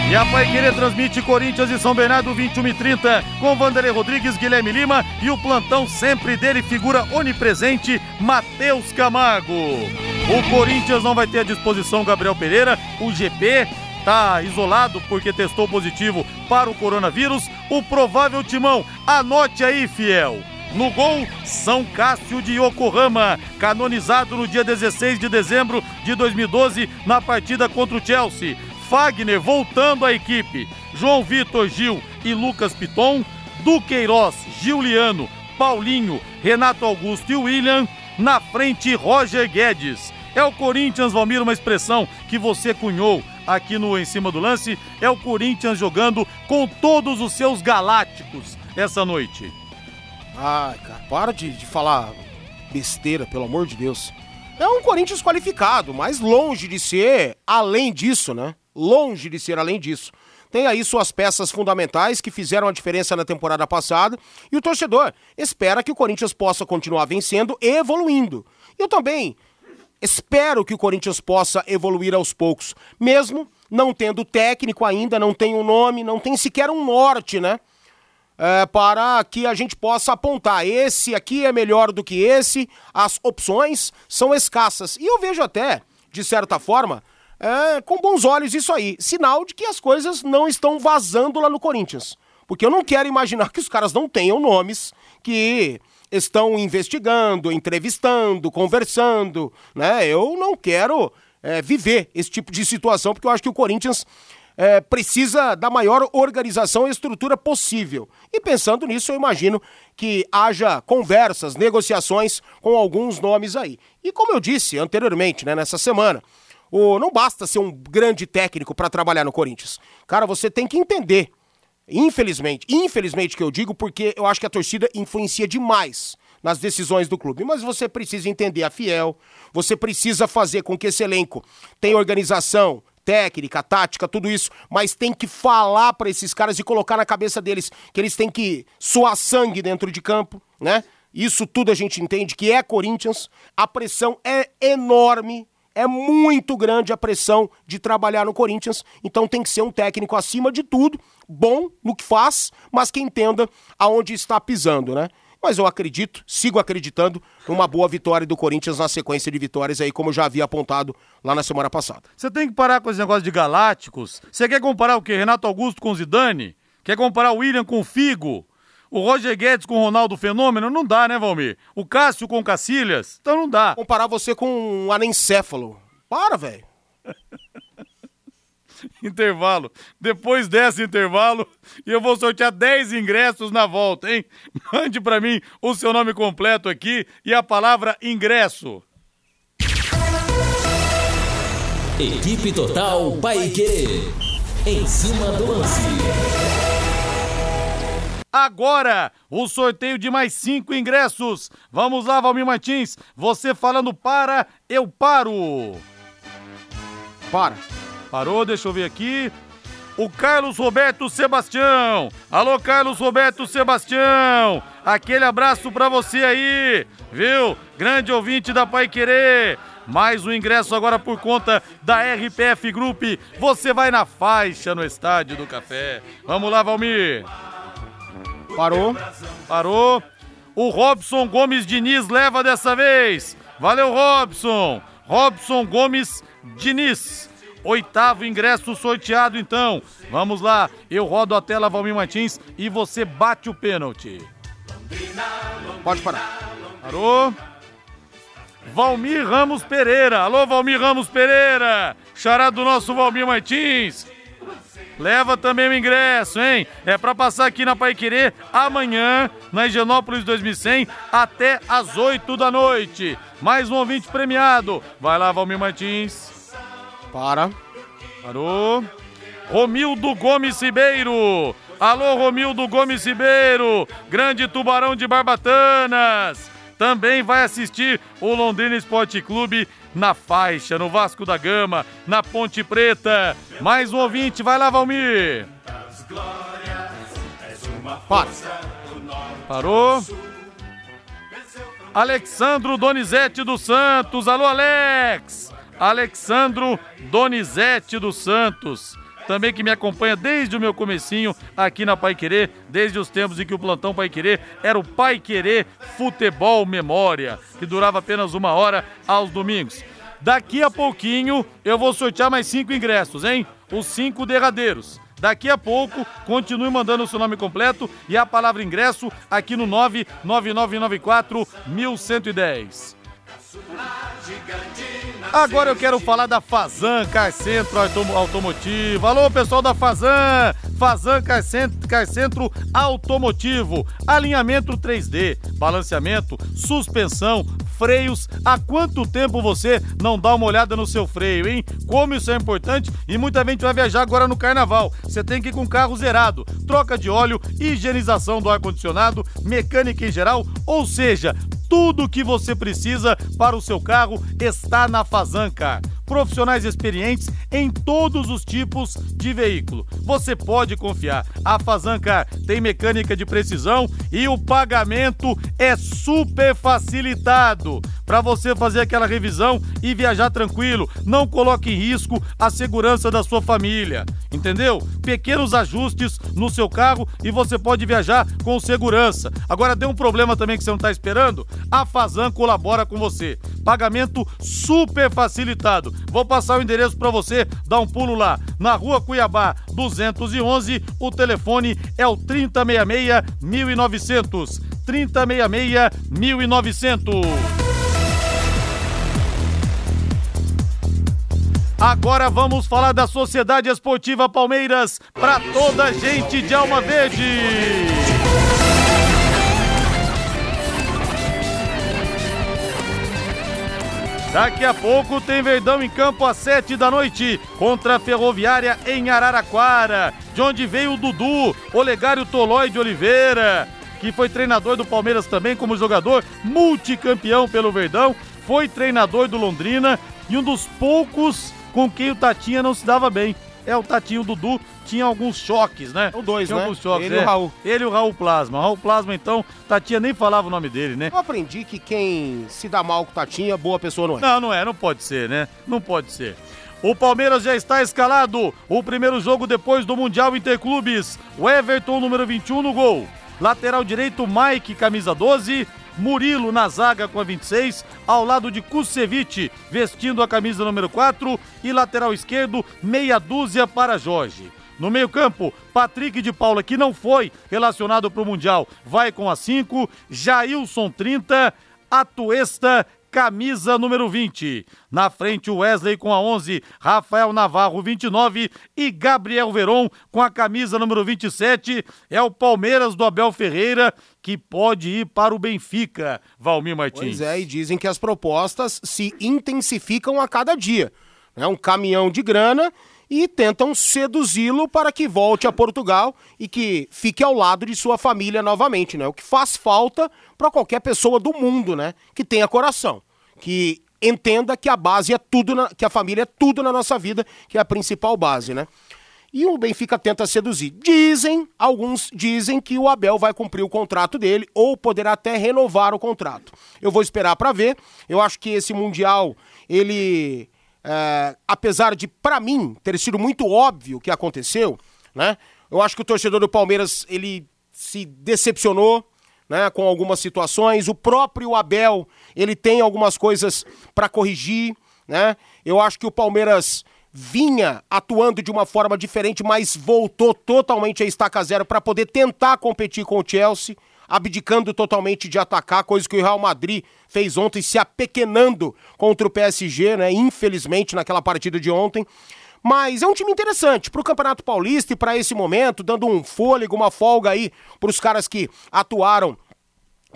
Speaker 2: E a Pai transmite Corinthians e São Bernardo 21 e 30 com Vanderlei Rodrigues, Guilherme Lima e o plantão sempre dele, figura onipresente, Matheus Camargo. O Corinthians não vai ter à disposição Gabriel Pereira, o GP está isolado porque testou positivo para o coronavírus. O provável timão, anote aí, fiel. No gol, São Cássio de Yokohama, canonizado no dia 16 de dezembro de 2012 na partida contra o Chelsea. Fagner voltando à equipe. João Vitor Gil e Lucas Piton. Duqueiroz, Giuliano, Paulinho, Renato Augusto e William. Na frente, Roger Guedes. É o Corinthians, Valmir, uma expressão que você cunhou aqui no Em Cima do Lance. É o Corinthians jogando com todos os seus galácticos essa noite.
Speaker 5: Ai, cara, para de, de falar besteira, pelo amor de Deus. É um Corinthians qualificado, mas longe de ser além disso, né? Longe de ser além disso. Tem aí suas peças fundamentais que fizeram a diferença na temporada passada e o torcedor espera que o Corinthians possa continuar vencendo e evoluindo. Eu também Espero que o Corinthians possa evoluir aos poucos, mesmo não tendo técnico ainda, não tem um nome, não tem sequer um norte, né? É, para que a gente possa apontar esse aqui é melhor do que esse, as opções são escassas. E eu vejo até, de certa forma, é, com bons olhos isso aí, sinal de que as coisas não estão vazando lá no Corinthians. Porque eu não quero imaginar que os caras não tenham nomes que estão investigando, entrevistando, conversando, né? Eu não quero é, viver esse tipo de situação, porque eu acho que o Corinthians é, precisa da maior organização e estrutura possível. E pensando nisso, eu imagino que haja conversas, negociações com alguns nomes aí. E como eu disse anteriormente, né, nessa semana, o, não basta ser um grande técnico para trabalhar no Corinthians. Cara, você tem que entender. Infelizmente, infelizmente que eu digo, porque eu acho que a torcida influencia demais nas decisões do clube. Mas você precisa entender a fiel, você precisa fazer com que esse elenco tenha organização, técnica, tática, tudo isso, mas tem que falar para esses caras e colocar na cabeça deles que eles têm que suar sangue dentro de campo, né? Isso tudo a gente entende que é Corinthians, a pressão é enorme, é muito grande a pressão de trabalhar no Corinthians, então tem que ser um técnico acima de tudo, bom no que faz, mas que entenda aonde está pisando, né? Mas eu acredito, sigo acreditando, numa boa vitória do Corinthians na sequência de vitórias aí, como eu já havia apontado lá na semana passada.
Speaker 2: Você tem que parar com esse negócio de galácticos. Você quer comparar o quê? Renato Augusto com Zidane? Quer comparar o William com o Figo? O Roger Guedes com o Ronaldo Fenômeno? Não dá, né, Valmir? O Cássio com o Cacilhas? Então não dá.
Speaker 5: Comparar você com um anencéfalo. Para, velho.
Speaker 2: intervalo. Depois desse intervalo, eu vou sortear 10 ingressos na volta, hein? Mande para mim o seu nome completo aqui e a palavra ingresso.
Speaker 1: Equipe Total Paique. Em cima do lance.
Speaker 2: Agora, o sorteio de mais cinco ingressos. Vamos lá, Valmir Martins. Você falando para, eu paro.
Speaker 5: Para.
Speaker 2: Parou, deixa eu ver aqui. O Carlos Roberto Sebastião. Alô, Carlos Roberto Sebastião. Aquele abraço para você aí, viu? Grande ouvinte da Pai Querer. Mais um ingresso agora por conta da RPF Group. Você vai na faixa no Estádio do Café. Vamos lá, Valmir.
Speaker 5: Parou.
Speaker 2: Parou. O Robson Gomes Diniz leva dessa vez. Valeu, Robson. Robson Gomes Diniz. Oitavo ingresso sorteado, então. Vamos lá, eu rodo a tela, Valmir Martins, e você bate o pênalti.
Speaker 5: Pode parar.
Speaker 2: Parou. Valmir Ramos Pereira. Alô, Valmir Ramos Pereira. Chará do nosso Valmir Martins. Leva também o ingresso, hein? É para passar aqui na Pai Querer amanhã, na Higienópolis 2100, até às 8 da noite. Mais um ouvinte premiado. Vai lá, Valmir Martins.
Speaker 5: Para.
Speaker 2: Parou. Romildo Gomes Ribeiro. Alô, Romildo Gomes Ribeiro. Grande tubarão de Barbatanas. Também vai assistir o Londrina Esporte Clube na faixa, no Vasco da Gama, na Ponte Preta. Mais um ouvinte, vai lá, Valmir.
Speaker 5: Para.
Speaker 2: Parou. Alexandro Donizete dos Santos. Alô, Alex. Alexandro Donizete dos Santos. Também que me acompanha desde o meu comecinho aqui na Pai Querer, desde os tempos em que o plantão Pai Querer era o Pai Querer Futebol Memória, que durava apenas uma hora aos domingos. Daqui a pouquinho eu vou sortear mais cinco ingressos, hein? Os cinco derradeiros. Daqui a pouco, continue mandando o seu nome completo e a palavra ingresso aqui no 99994 1110. Agora eu quero falar da Fazan Car Centro Autom Automotivo. Alô, pessoal da Fazan! Fazan Car Centro, Car Centro Automotivo. Alinhamento 3D, balanceamento, suspensão, freios. Há quanto tempo você não dá uma olhada no seu freio, hein? Como isso é importante e muita gente vai viajar agora no carnaval. Você tem que ir com o carro zerado. Troca de óleo, higienização do ar-condicionado, mecânica em geral, ou seja, tudo o que você precisa para o seu carro está na Fazancar. Profissionais experientes em todos os tipos de veículo. Você pode confiar. A Fazancar tem mecânica de precisão e o pagamento é super facilitado para você fazer aquela revisão e viajar tranquilo. Não coloque em risco a segurança da sua família. Entendeu? Pequenos ajustes no seu carro e você pode viajar com segurança. Agora deu um problema também que você não está esperando? A Fazan colabora com você. Pagamento super facilitado. Vou passar o endereço para você, dá um pulo lá. Na rua Cuiabá 211, o telefone é o 3066 1900. 3066 1900. Agora vamos falar da Sociedade Esportiva Palmeiras para toda a gente de Alma Verde. Daqui a pouco tem Verdão em campo às sete da noite contra a Ferroviária em Araraquara, de onde veio o Dudu, Olegário Tolói de Oliveira, que foi treinador do Palmeiras também como jogador, multicampeão pelo Verdão, foi treinador do Londrina e um dos poucos com quem o Tatinha não se dava bem. É, o Tatinho Dudu tinha alguns choques, né?
Speaker 5: São dois,
Speaker 2: tinha
Speaker 5: né?
Speaker 2: Alguns choques,
Speaker 5: Ele
Speaker 2: é.
Speaker 5: e o Raul.
Speaker 2: Ele e o Raul Plasma. O Raul Plasma, então, Tatinha nem falava o nome dele, né?
Speaker 5: Eu aprendi que quem se dá mal com o Tatinha, boa pessoa não é.
Speaker 2: Não, não é, não pode ser, né? Não pode ser. O Palmeiras já está escalado. O primeiro jogo depois do Mundial Interclubes. O Everton, número 21, no gol. Lateral direito, Mike, camisa 12. Murilo na zaga com a 26, ao lado de Kusevich, vestindo a camisa número 4. E lateral esquerdo, meia dúzia para Jorge. No meio-campo, Patrick de Paula, que não foi relacionado para o Mundial, vai com a 5. Jailson, 30. Atuesta, camisa número 20. Na frente, Wesley com a 11, Rafael Navarro, 29 e Gabriel Veron com a camisa número 27. É o Palmeiras do Abel Ferreira que pode ir para o Benfica, Valmir Martins.
Speaker 5: Pois é, e dizem que as propostas se intensificam a cada dia. É um caminhão de grana e tentam seduzi-lo para que volte a Portugal e que fique ao lado de sua família novamente, né? O que faz falta para qualquer pessoa do mundo, né? Que tenha coração, que entenda que a base é tudo, na, que a família é tudo na nossa vida, que é a principal base, né? E o Benfica tenta seduzir. Dizem, alguns dizem que o Abel vai cumprir o contrato dele ou poderá até renovar o contrato. Eu vou esperar para ver. Eu acho que esse mundial ele é, apesar de, para mim, ter sido muito óbvio o que aconteceu, né? Eu acho que o torcedor do Palmeiras, ele se decepcionou, né, com algumas situações. O próprio Abel, ele tem algumas coisas para corrigir, né? Eu acho que o Palmeiras vinha atuando de uma forma diferente, mas voltou totalmente a estaca zero para poder tentar competir com o Chelsea abdicando totalmente de atacar, coisa que o Real Madrid fez ontem, se apequenando contra o PSG, né? Infelizmente, naquela partida de ontem. Mas é um time interessante para o Campeonato Paulista e para esse momento, dando um fôlego, uma folga aí para os caras que atuaram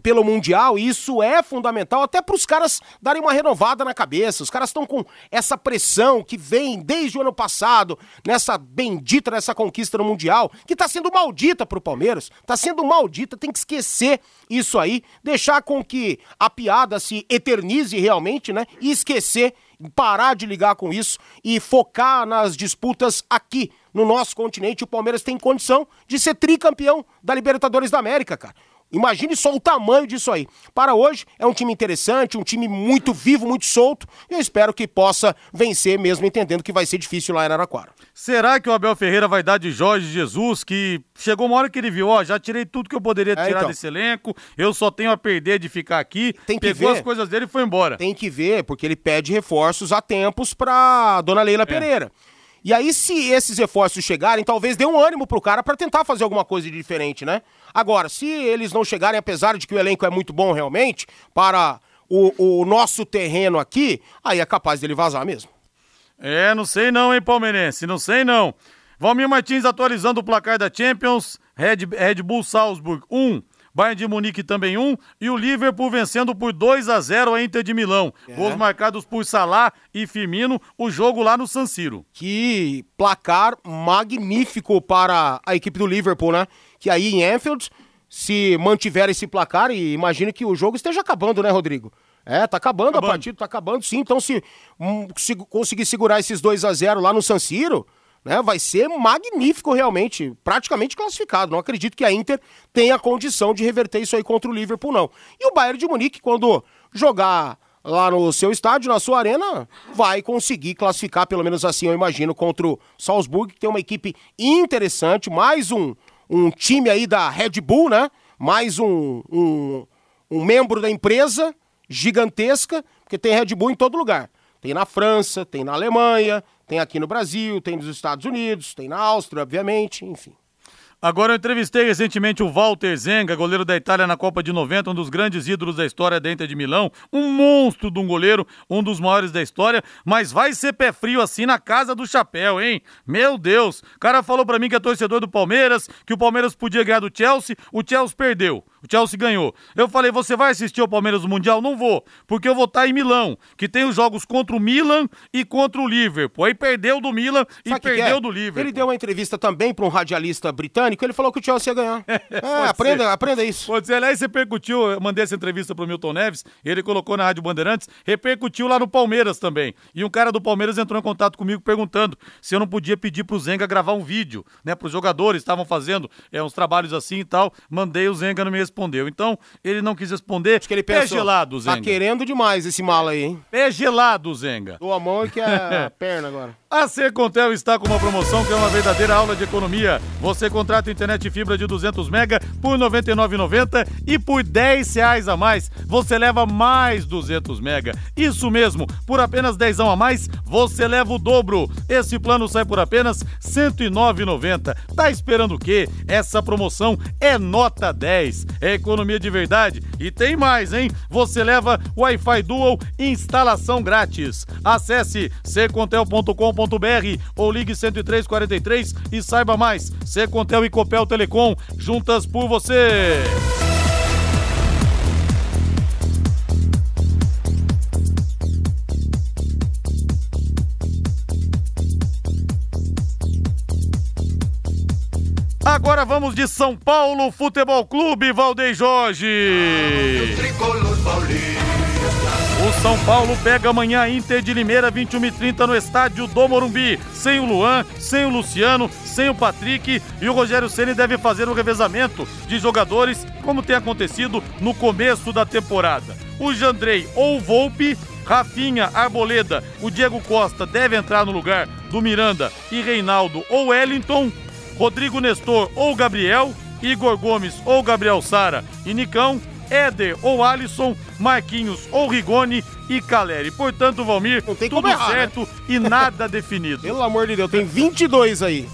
Speaker 5: pelo Mundial, e isso é fundamental até para os caras darem uma renovada na cabeça. Os caras estão com essa pressão que vem desde o ano passado, nessa bendita nessa conquista no Mundial, que está sendo maldita para o Palmeiras. Está sendo maldita, tem que esquecer isso aí, deixar com que a piada se eternize realmente, né? E esquecer, parar de ligar com isso e focar nas disputas aqui no nosso continente. O Palmeiras tem condição de ser tricampeão da Libertadores da América, cara. Imagine só o tamanho disso aí. Para hoje, é um time interessante, um time muito vivo, muito solto. E eu espero que possa vencer, mesmo entendendo que vai ser difícil lá em Araraquara.
Speaker 2: Será que o Abel Ferreira vai dar de Jorge Jesus, que chegou uma hora que ele viu, ó, já tirei tudo que eu poderia tirar é, então. desse elenco, eu só tenho a perder de ficar aqui.
Speaker 5: Tem que
Speaker 2: pegou
Speaker 5: ver.
Speaker 2: as coisas dele e foi embora.
Speaker 5: Tem que ver, porque ele pede reforços a tempos pra dona Leila é. Pereira. E aí, se esses reforços chegarem, talvez dê um ânimo pro cara para tentar fazer alguma coisa de diferente, né? Agora, se eles não chegarem, apesar de que o elenco é muito bom realmente, para o, o nosso terreno aqui, aí é capaz dele vazar mesmo.
Speaker 2: É, não sei não, hein, palmeirense, não sei não. Valmir Martins atualizando o placar da Champions, Red, Red Bull Salzburg 1, Bayern de Munique também 1 e o Liverpool vencendo por 2 a 0 a Inter de Milão. É. Gols marcados por Salah e Firmino, o jogo lá no San Siro.
Speaker 5: Que placar magnífico para a equipe do Liverpool, né? Que aí em Anfield, se mantiver esse placar, e imagine que o jogo esteja acabando, né, Rodrigo? É, tá acabando, acabando. a partida, tá acabando sim. Então, se, um, se conseguir segurar esses 2 a 0 lá no San Siro, né, vai ser magnífico realmente, praticamente classificado. Não acredito que a Inter tenha condição de reverter isso aí contra o Liverpool, não. E o Bayern de Munique, quando jogar lá no seu estádio, na sua arena, vai conseguir classificar, pelo menos assim eu imagino, contra o Salzburg, que tem uma equipe interessante, mais um, um time aí da Red Bull, né? Mais um, um, um membro da empresa gigantesca, porque tem Red Bull em todo lugar. Tem na França, tem na Alemanha, tem aqui no Brasil, tem nos Estados Unidos, tem na Áustria, obviamente, enfim.
Speaker 2: Agora eu entrevistei recentemente o Walter Zenga, goleiro da Itália na Copa de 90, um dos grandes ídolos da história da Inter de Milão, um monstro de um goleiro, um dos maiores da história, mas vai ser pé frio assim na casa do chapéu, hein? Meu Deus, o cara falou para mim que é torcedor do Palmeiras, que o Palmeiras podia ganhar do Chelsea, o Chelsea perdeu. O Chelsea ganhou. Eu falei, você vai assistir ao Palmeiras no Mundial? Não vou, porque eu vou estar em Milão, que tem os jogos contra o Milan e contra o Liverpool. Aí perdeu do Milan e
Speaker 5: Sabe o que
Speaker 2: perdeu
Speaker 5: é?
Speaker 2: do Liverpool.
Speaker 5: Ele deu uma entrevista também para um radialista britânico, ele falou que o Chelsea ia ganhar. É, aprenda, aprenda isso.
Speaker 2: Pode ser, aliás, repercutiu, eu mandei essa entrevista pro Milton Neves, ele colocou na Rádio Bandeirantes, repercutiu lá no Palmeiras também. E um cara do Palmeiras entrou em contato comigo perguntando se eu não podia pedir pro Zenga gravar um vídeo, né, pros jogadores, estavam fazendo é, uns trabalhos assim e tal. Mandei, o Zenga não me respondeu. Então, ele não quis responder.
Speaker 5: Acho que ele
Speaker 2: Pé
Speaker 5: pensou,
Speaker 2: gelado,
Speaker 5: tá
Speaker 2: Zenga.
Speaker 5: querendo demais esse mala aí, hein?
Speaker 2: Pé gelado, Zenga.
Speaker 5: Doa a mão e que a perna agora.
Speaker 2: A Secontel está com uma promoção que é uma verdadeira aula de economia. Você contrata internet fibra de 200 mega por R$ 99,90 e por 10 reais a mais você leva mais 200 mega. Isso mesmo, por apenas 10 a mais você leva o dobro. Esse plano sai por apenas R$ 109,90. Tá esperando o quê? Essa promoção é nota 10. É economia de verdade. E tem mais, hein? Você leva Wi-Fi Dual instalação grátis. Acesse secontel.com.br ou ligue 10343 e saiba mais. Secontel e Copel Telecom, juntas por você. Agora vamos de São Paulo Futebol Clube, Valdeir Jorge. O São Paulo pega amanhã Inter de Limeira, 21h30 no estádio do Morumbi. Sem o Luan, sem o Luciano, sem o Patrick. E o Rogério Ceni deve fazer um revezamento de jogadores, como tem acontecido no começo da temporada. O Jandrei ou o Volpe, Rafinha, Arboleda, o Diego Costa deve entrar no lugar do Miranda e Reinaldo ou Wellington. Rodrigo Nestor ou Gabriel, Igor Gomes ou Gabriel Sara e Nicão, Éder ou Alisson, Marquinhos ou Rigoni e Caleri. Portanto, Valmir, tudo
Speaker 5: errar, né?
Speaker 2: certo e nada definido.
Speaker 5: Pelo amor de Deus, tem 22 aí.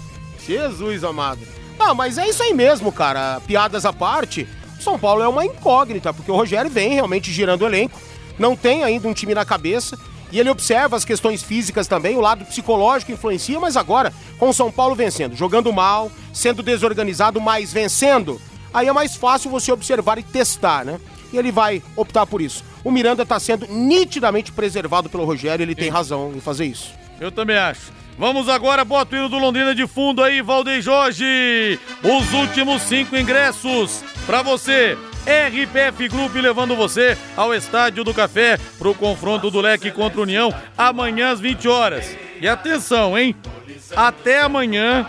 Speaker 5: Jesus amado. Não, mas é isso aí mesmo, cara. Piadas à parte, o São Paulo é uma incógnita, porque o Rogério vem realmente girando o elenco, não tem ainda um time na cabeça, e ele observa as questões físicas também, o lado psicológico influencia, mas agora, com o São Paulo vencendo, jogando mal, sendo desorganizado, mas vencendo, aí é mais fácil você observar e testar, né? E ele vai optar por isso. O Miranda tá sendo nitidamente preservado pelo Rogério, ele tem razão em fazer isso.
Speaker 2: Eu também acho. Vamos agora, bota o hino do Londrina de fundo aí, Valdeir Jorge. Os últimos cinco ingressos pra você. RPF Group levando você ao Estádio do Café pro confronto do Leque contra a União amanhã às 20 horas. E atenção, hein? Até amanhã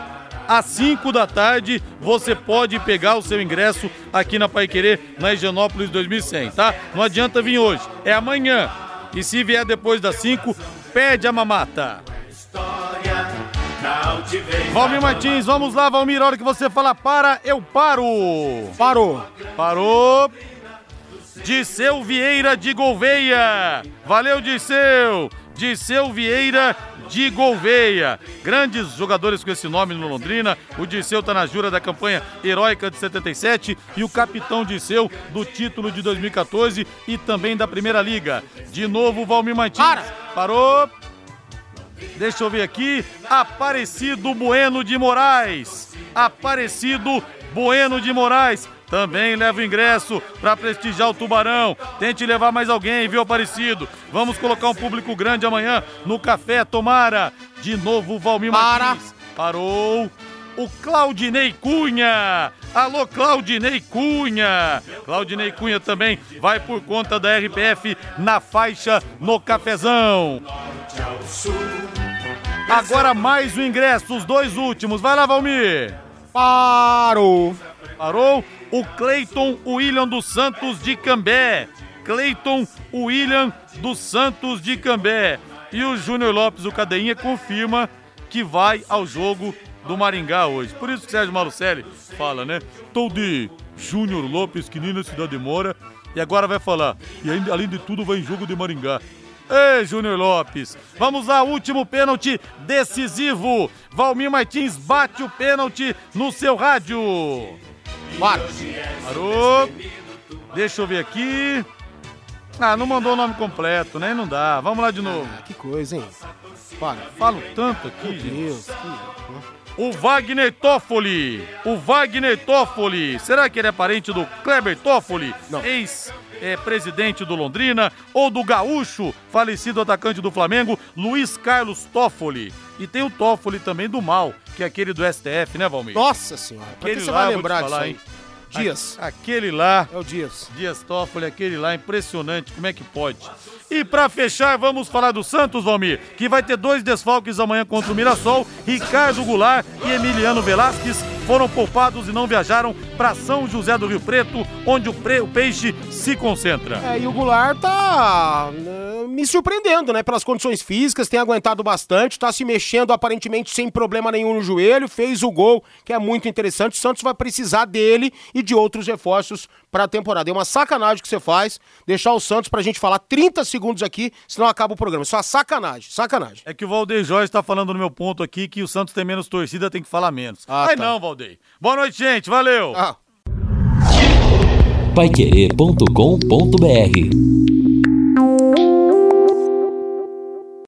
Speaker 2: às 5 da tarde você pode pegar o seu ingresso aqui na Paiquerê, na Higienópolis 2100, tá? Não adianta vir hoje, é amanhã. E se vier depois das 5, pede a mamata. Valmir Martins, vamos lá, Valmir. A hora que você fala para, eu paro.
Speaker 5: Parou.
Speaker 2: Parou. Disseu Vieira de Gouveia. Valeu, Disseu. Disseu Vieira de Gouveia. Grandes jogadores com esse nome no Londrina. O Disseu tá na jura da campanha heróica de 77 e o capitão Disseu do título de 2014 e também da Primeira Liga. De novo, Valmir Martins.
Speaker 5: Para.
Speaker 2: Parou. Deixa eu ver aqui. Aparecido Bueno de Moraes. Aparecido Bueno de Moraes. Também leva o ingresso para prestigiar o Tubarão. Tente levar mais alguém, viu, Aparecido? Vamos colocar um público grande amanhã no Café Tomara. De novo, Valmir
Speaker 5: Para.
Speaker 2: Martins. Parou. O Claudinei Cunha. Alô, Claudinei Cunha. Claudinei Cunha também vai por conta da RPF na faixa no cafezão. Agora mais o ingresso, os dois últimos. Vai lá, Valmir.
Speaker 5: Parou.
Speaker 2: Parou o Cleiton William dos Santos de Cambé. Cleiton William dos Santos de Cambé. E o Júnior Lopes, o Cadeinha, confirma que vai ao jogo do Maringá hoje. Por isso que Sérgio Malucelli fala, né? Tô de Júnior Lopes, que nem na cidade mora. E agora vai falar. E além de tudo, vai em jogo de Maringá. Ei, Júnior Lopes. Vamos lá, último pênalti decisivo. Valmir Martins bate o pênalti no seu rádio.
Speaker 5: Para.
Speaker 2: Parou. Deixa eu ver aqui. Ah, não mandou o nome completo, né? Não dá. Vamos lá de novo.
Speaker 5: Ah, que coisa, hein? Para.
Speaker 2: Falo tanto aqui,
Speaker 5: Meu
Speaker 2: gente.
Speaker 5: Deus. Que...
Speaker 2: O Wagner Toffoli. O Wagner Toffoli. Será que ele é parente do Kleber Toffoli?
Speaker 5: Não.
Speaker 2: Ex-presidente do Londrina. Ou do gaúcho, falecido atacante do Flamengo, Luiz Carlos Toffoli. E tem o Toffoli também do mal, que é aquele do STF, né, Valmir?
Speaker 5: Nossa senhora. Pra que
Speaker 2: Aquele
Speaker 5: você
Speaker 2: lá,
Speaker 5: vai lembrar
Speaker 2: falar,
Speaker 5: disso aí?
Speaker 2: hein?
Speaker 5: Dias.
Speaker 2: A- Aquele lá.
Speaker 5: É o Dias.
Speaker 2: Dias Toffoli, aquele lá, impressionante, como é que pode? E pra fechar, vamos falar do Santos, Valmir, que vai ter dois desfalques amanhã contra o Mirassol. Ricardo Goulart e Emiliano Velasquez foram poupados e não viajaram para São José do Rio Preto, onde o, pre- o peixe se concentra.
Speaker 5: É, e o Goulart tá né, me surpreendendo, né? Pelas condições físicas, tem aguentado bastante, tá se mexendo aparentemente sem problema nenhum no joelho, fez o gol, que é muito interessante. O Santos vai precisar dele e de outros reforços pra temporada. É uma sacanagem que você faz, deixar o Santos pra gente falar 30 segundos aqui, senão acaba o programa. Isso é uma sacanagem, sacanagem.
Speaker 2: É que o Valdeir Jorge está falando no meu ponto aqui que o Santos tem menos torcida, tem que falar menos.
Speaker 5: Ah,
Speaker 2: Ai
Speaker 5: tá.
Speaker 2: não, Valdeir. Boa noite, gente. Valeu.
Speaker 5: Ah.
Speaker 1: Paiquerê.com.br